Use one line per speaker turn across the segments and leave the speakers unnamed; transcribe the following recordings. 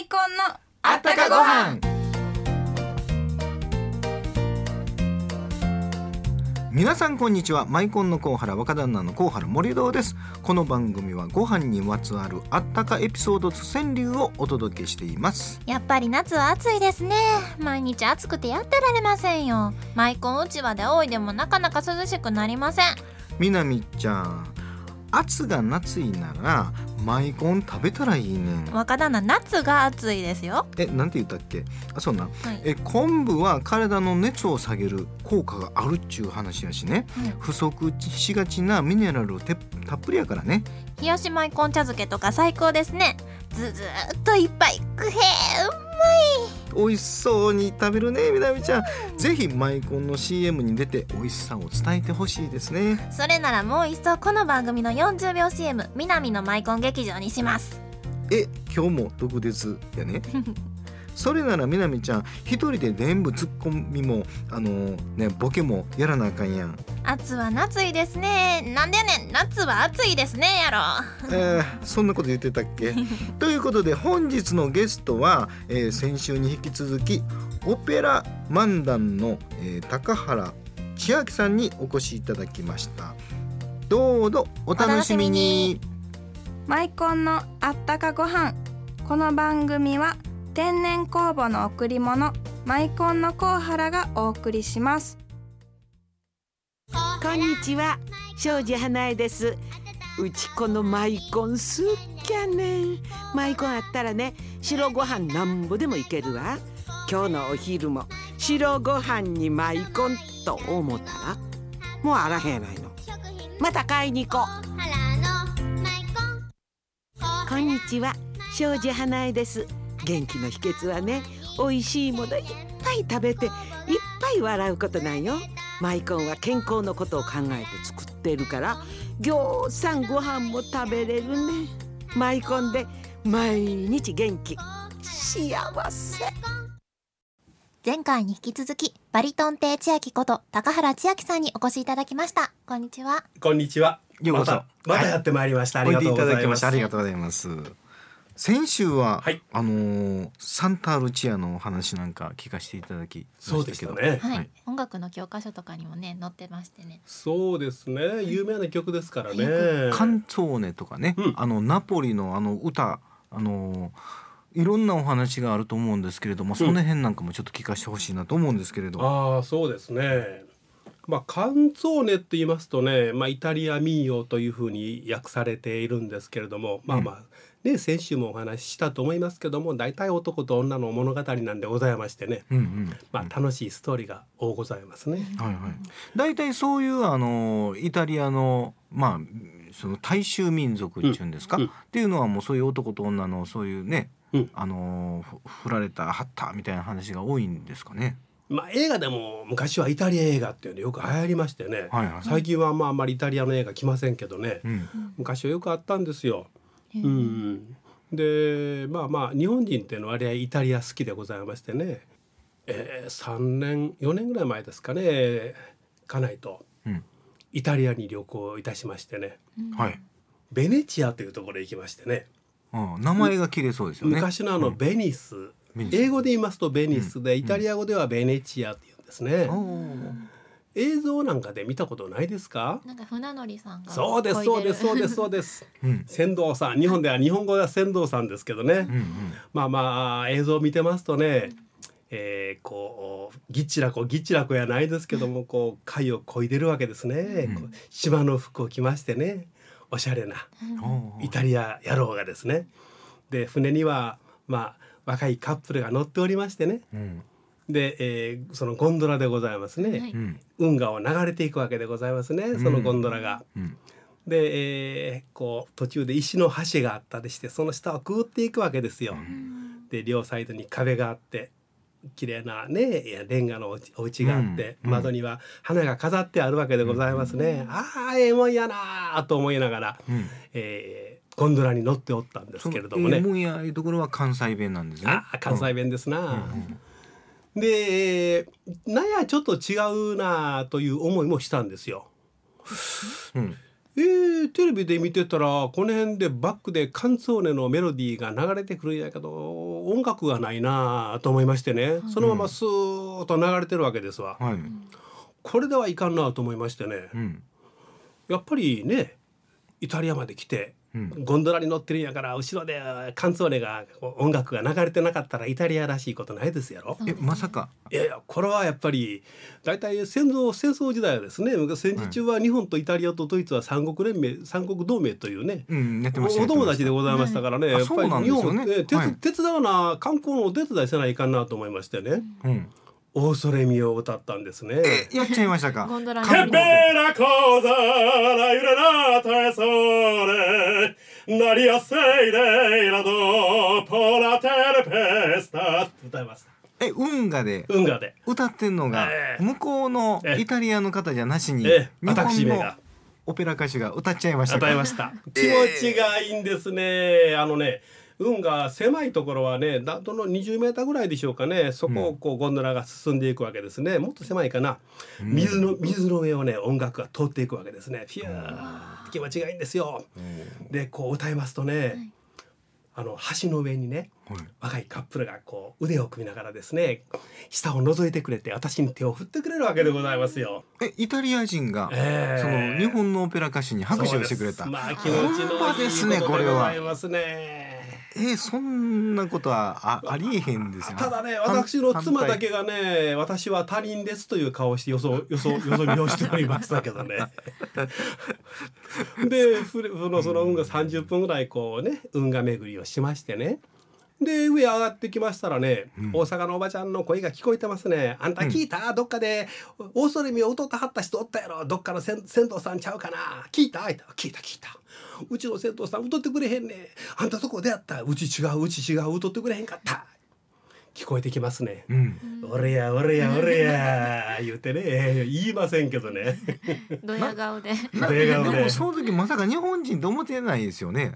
イコンの
あったかご飯。皆さんこんにちは。マイコンのコウハラ若旦那のコウハラ森堂です。この番組はご飯にまつわるあったかエピソードと川柳をお届けしています。
やっぱり夏は暑いですね。毎日暑くてやってられませんよ。マイコンうちわで多いでもなかなか涼しくなりません。
みなみちゃん暑が夏いならマイコン食べたらいいねん。
若旦那夏が暑いですよ。
えなんて言ったっけ？あそうな
はい。
え昆布は体の熱を下げる効果があるっちゅう話やしね、
うん
不足しがちなミネラルてたっぷりやからね。
冷やしマイコン茶漬けとか最高ですね。ずずーっといっぱいくへー
美味しそうに食べるねみなみちゃん。ぜひマイコンの CM に出て美味しさを伝えてほしいですね。
それならもう一層この番組の40秒 CM 南のマイコン劇場にします。
え今日も毒舌やね それならみなみちゃん一人で全部ツッコミもあのねボケもやらなあかんやん。
暑は夏いですね。なんでやねん。夏は暑いですねやろ。
えーそんなこと言ってたっけ？ということで本日のゲストは、えー先週に引き続きオペラ漫談の、えー高原千秋さんにお越しいただきました。どうぞお楽しみに。
マイコンのあったかご飯。この番組は天然酵母の贈り物マイコンのコウハラがお送りします。
こんにちは庄司花江です。うちこのマイコンすっきゃね。んマイコンあったらね白ご飯なんぼでもいけるわ。今日のお昼も白ご飯にマイコンと思ったらもうあらへんやないの。また買いに行こう。こんにちは庄司花江です元気の秘訣はね美味しいものいっぱい食べていっぱい笑うことなんよ。マイコンは健康のことを考えて作ってるからぎょうさんご飯も食べれるね。マイコンで毎日元気幸せ。
前回に引き続きバリトン亭千秋こと高原千秋さんにお越しいただきました。こんにちは。
こんにちは。
ようこそ。
またまたやってまいりました。あ
おい。でいうた
りがとございま。
だきますしたありがとうございます先週は、
はい
あのーサンタルチアのお話なんか聞かせていただきま
そう
したけど
でしたね。
はい、
はい
音楽の教科書とかにもね載ってましてね
そうですね。有名な曲ですからね。
カンツォーネとかね、
うん
あのナポリのあの歌あのいろんなお話があると思うんですけれども、その辺なんかもちょっと聞かせてほしいなと思うんですけれど。
ああ、そうですね。まあカンツォーネって言いますとね、まあイタリア民謡というふうに訳されているんですけれども、まあまあ。ね、先週もお話ししたと思いますけども大体男と女の物語なんでございましてね、
うんうん。
まあ、楽しいストーリーが多ございますね。
はいはい。大体そういうあのイタリアのまあその大衆民族っていうんですか、
うんうん
っていうのはもうそういう男と女のそういうね、
うん
あのふ振られたはったみたいな話が多いんですかね？
まあ、映画でも昔はイタリア映画っていうのよく流行りましてね、
はいはい
最近はまああんまりイタリアの映画来ませんけどね、
うん。
昔はよくあったんですよ。うん、でまあまあ日本人っていうのは割合イタリア好きでございましてね、えー、3年4年ぐらい前ですかね家内と。
うん。
イタリアに旅行いたしましてね。
はい。
ベネチアというところへ行きましてね。
あ名前が綺麗そうですよね。
昔のあのベニス、
ベニス。
英語で言いますとベニスで、イタリア語ではベネチアって言うんですね。
おー
映像なんかで見たことないですか？
なんか船乗りさんが
そうですそうですそうですそうです。
うん。
船頭さん日本では日本語では船頭さんですけどね、
うんうん。
まあまあ映像を見てますとね、えーこうぎっちらこぎっちらこやないですけどもこう貝を漕いでるわけですね、
うん。
こう島の服を着ましてねおしゃれなイタリア野郎がですね。で船にはまあ若いカップルが乗っておりましてね。
うん
で、えーそのゴンドラでございますね、
はい
うん
運河を流れていくわけでございますねそのゴンドラが。
うん
で、えーこう途中で石の橋があったりしてその下をくぐっていくわけですよ。で両サイドに壁があって綺麗なねレンガのお家があって、
うん
窓には花が飾ってあるわけでございますね。ああええもんやなあと思いながら、
うん。
えーゴンドラに乗っておったんですけれどもね。
そのもんやいうところは関西弁なんですね。
ああ関西弁ですな。
うんうん
でなんやちょっと違うなという思いもしたんですよ。
うん。
えー、テレビで見てたらこの辺でバックでカンツォーネのメロディーが流れてくるんやけど音楽がないなと思いましてねそのままスーッと流れてるわけですわ、
はい。
これではいかんなと思いましてね
うん。
やっぱりねイタリアまで来て
うん。
ゴンドラに乗ってるんやから後ろでカンツォーネが音楽が流れてなかったらイタリアらしいことないですやろ？
えまさか。
いやいやこれはやっぱり大体戦争戦争時代はですね戦時中は日本とイタリアとドイツは三国連盟三国同盟というね
うんやってました。
お友達でございましたからね、
はい。
やっぱり日
ですよね。
本、え手
はい。
手伝うな観光のお手伝いせないかんなと思いましてね。
うん。
「オーソレミ」を歌ったんですね。
えやっちゃいましたか？
ゴンドラに
Che bella cosa la giornata è sole, l'aria sei la dopo la tempesta 歌います。
え運河で？
運河で。
歌ってんのが
ええ
向こうの
ええ
イタリアの方じゃなしに
ええ、
日
私めが
本のオペラ歌手が歌っちゃいましたか？
与えました。気持ちがいいんですね。あのね。運が狭いところはね、だどの20メーターぐらいでしょうかね。そこをこうゴンドラが進んでいくわけですね。もっと狭いかな。水の水の上をね、音楽が通っていくわけですね。ピューって気持ちがいいんですよ。で、こう歌いますとね、あの橋の上にね、
はい。
若いカップルがこう腕を組みながらですね、下を覗いてくれて私に手を振ってくれるわけでございますよ。
えイタリア人が
ええ。
その日本のオペラ歌手に拍手をしてくれた。
まあ気持ちのい
ですね
こ
れは
でございますね。
えそんなことはあありえへんですよ。
ただね私の妻だけがね私は他人ですという顔をしてよそよそよそ見をしておりましたけどねでのその運が30分ぐらいこうね運河巡りをしましてね。で上上がってきましたらね、大阪のおばちゃんの声が聞こえてますね「あんた聞いた、どっかで。オーソレミを歌ってはった人おったやろ。どっかの銭銭湯さんちゃうかな？聞いた?」聞いた聞いた。うちの銭湯さん歌ってくれへんね。んあんたとこ出会った？うち違ううち違う。歌ってくれへんかった？聞こえてきますね。
うん
俺や俺や俺や言うてねえー言いませんけどね。
ドヤ顔で
笑顔で
でもその時まさか日本人と思ってないですよね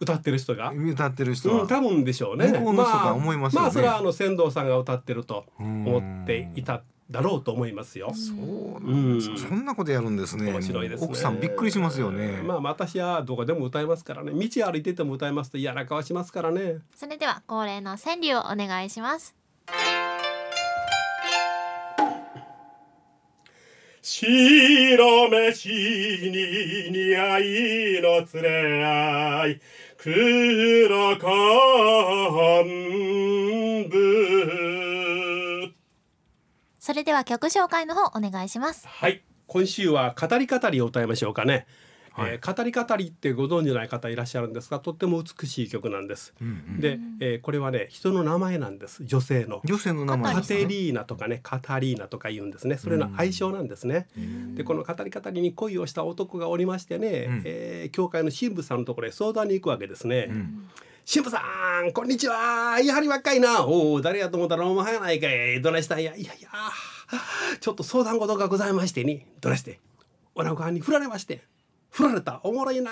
歌ってる人が？
歌ってる人は
うん、多分でしょうね。
向こうの人が思いますよね
まあ、それはあの仙道さんが歌ってると思っていただろうと思いますよ。
そう
うん
そそんなことやるんですね
面白いですね。
奥さんびっくりしますよね
まあ私はどこでも歌いますからね。道歩いてても歌いますと嫌な顔しますからね。
それでは恒例の川柳をお願いします
白飯に似合いの連れ合い黒昆布
それでは曲紹介の方お願いします。
はい。今週は語り語りを歌いましょうかね、
はい。
えー語り語りってご存知ない方いらっしゃるんですがとっても美しい曲なんです、
うんうん。
で、えーこれはね人の名前なんです。女性の。
女性の名前
カ
ですね
テリーナとかねカタリーナとか言うんですね。それの愛称なんですね、でこの語り語りに恋をした男がおりましてね、
ん。
えー教会の神父さんのところへ相談に行くわけですね、
ん
神父さんこんにちは。やはり若いな。おお誰やと思ったらお前やないかい。どないしたんや。いやいや。ちょっと相談事がございましてに。どないして。おなごはんに振られまして。振られた。おもろいな。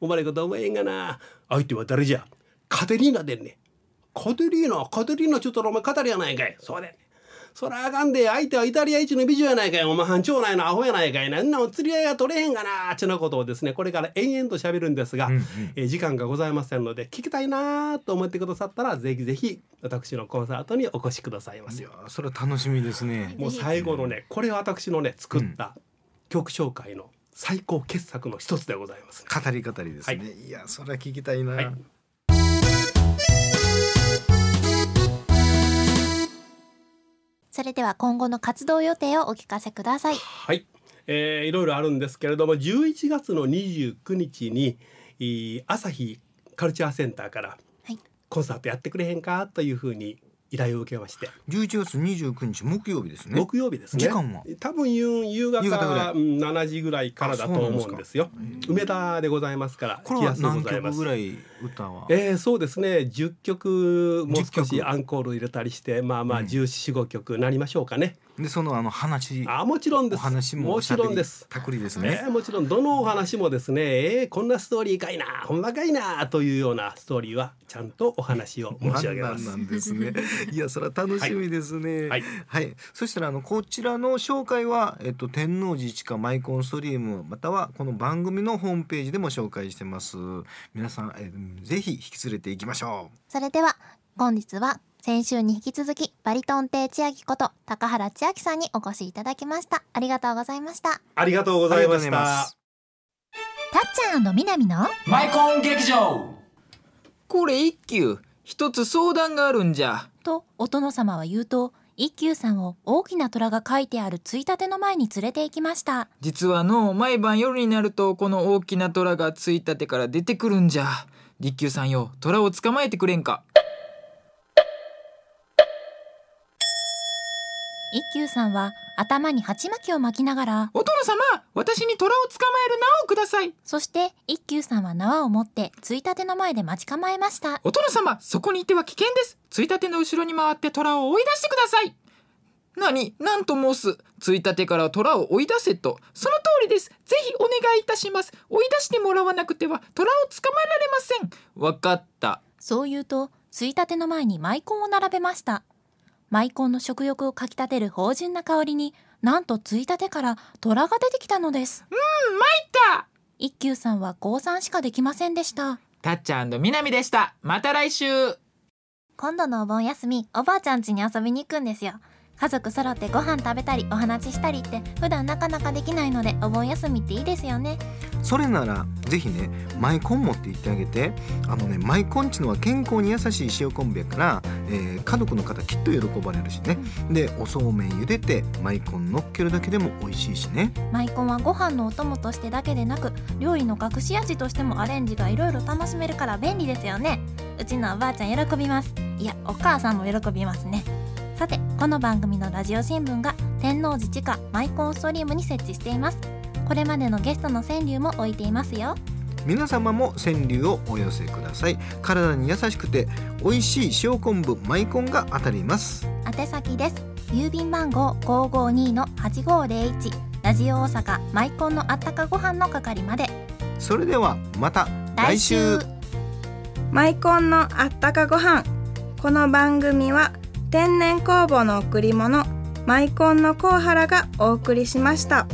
お前こと思えんがな。相手は誰じゃ。カテリーナでんねカテリーナカテリーナちょっとお前語りやないかい。そうで。そらあかんで相手はイタリア一の美女やないかい。お前班長内のアホやないかい。なんなもん釣り合いが取れへんがなちゅうなことをですねこれから延々と喋るんですが、
うんうん
えー時間がございませんので聞きたいなと思ってくださったらぜひぜひ私のコンサートにお越しくださいますよ。
それは楽しみですね。
もう最後のねこれは私のね作った曲紹介の最高傑作の一つでございます。
語り語りですね、、
はい。
やそれは聞きたいな、
はい
それでは今後の活動予定をお聞かせください。
はい、えーいろいろあるんですけれども11月の29日に朝日カルチャーセンターから
はい。
コンサートやってくれへんか？というふうに依頼を受けまして、
11月29日木曜日ですね。
木曜日ですね。
時間は？
多分夕夕方
夕方ぐらい。
うん7時ぐらいからだと思うんですよ。梅田でございますから
これは何曲ぐらい歌は？
えー、そうですね。10曲もう少
10
し
曲？
アンコール入れたりしてまあまあ1415曲なりましょうかね、
でそのあの話
あもちろんです
お話も
もちろんです
たくりですね、
えーもちろんどのお話もですね、えーこんなストーリーかいなほんまかいなというようなストーリーはちゃんとお話を 申し上げます。
なんですね。いや、それは楽しみですね。
はい
はい。そしたら、あの、こちらの紹介は、えっと、天王寺地下マイコンストリーム、または、この番組のホームページでも紹介してます。皆さん、えーぜひ引き連れていきましょ
それでは本日は先週に引き続きバリトン亭千秋こと高原千秋さんにお越しいただきました。ありがとうございました。
ありがとうございました。
ありがとうございます。
たっちゃんみなみの？
マイコン劇場。
これ一休。一つ相談があるんじゃ。
とお殿様は言うと一休さんを大きな虎が書いてあるついたての前に連れて行きました。
実はの毎晩夜になるとこの大きな虎がついたてから出てくるんじゃ。立休さんよ虎を捕まえてくれんか
一休さんは頭に鉢巻きを巻きながら
お殿様私に虎を捕まえる縄をください。
そして一休さんは縄を持ってついたての前で待ち構えました。
お殿様そこにいては危険です。ついたての後ろに回って虎を追い出してください。何？何と申す？ついたてから虎を追い出せと。その通りです。ぜひお願いいたします。追い出してもらわなくては虎を捕まえられません。わかった。
そう言うとついたての前にマイコンを並べましたマイコンの食欲をかきたてる芳醇な香りになんとついたてから虎が出てきたのです。
うん参った。
一休さんは降参しかできませんでした。
たっちゃんみなみでした。また来週。
今度のお盆休みおばあちゃん家に遊びに行くんですよ家族揃ってご飯食べたりお話ししたりって普段なかなかできないのでお盆休みっていいですよね。
それならぜひねマイコン持って行ってあげてあのねマイコンっちのは健康に優しい塩昆布やから、えー家族の方きっと喜ばれるしね。でおそうめん茹でてマイコン乗っけるだけでも美味しいしね。
マイコンはご飯のお供としてだけでなく料理の隠し味としてもアレンジがいろいろ楽しめるから便利ですよね。うちのおばあちゃん喜びます。いやお母さんも喜びますねさてこの番組のラジオ新聞が天王寺地下マイコンストリームに設置しています。これまでのゲストの川柳も置いていますよ。
皆様も川柳をお寄せください。体に優しくて美味しい塩昆布マイコンが当たります。
宛先です。郵便番号552-8501ラジオ大阪マイコンのあったかご飯の係まで。
それではまた来週。
マイコンのあったかご飯。この番組は天然酵母の贈り物マイコンのコウハラがお送りしました。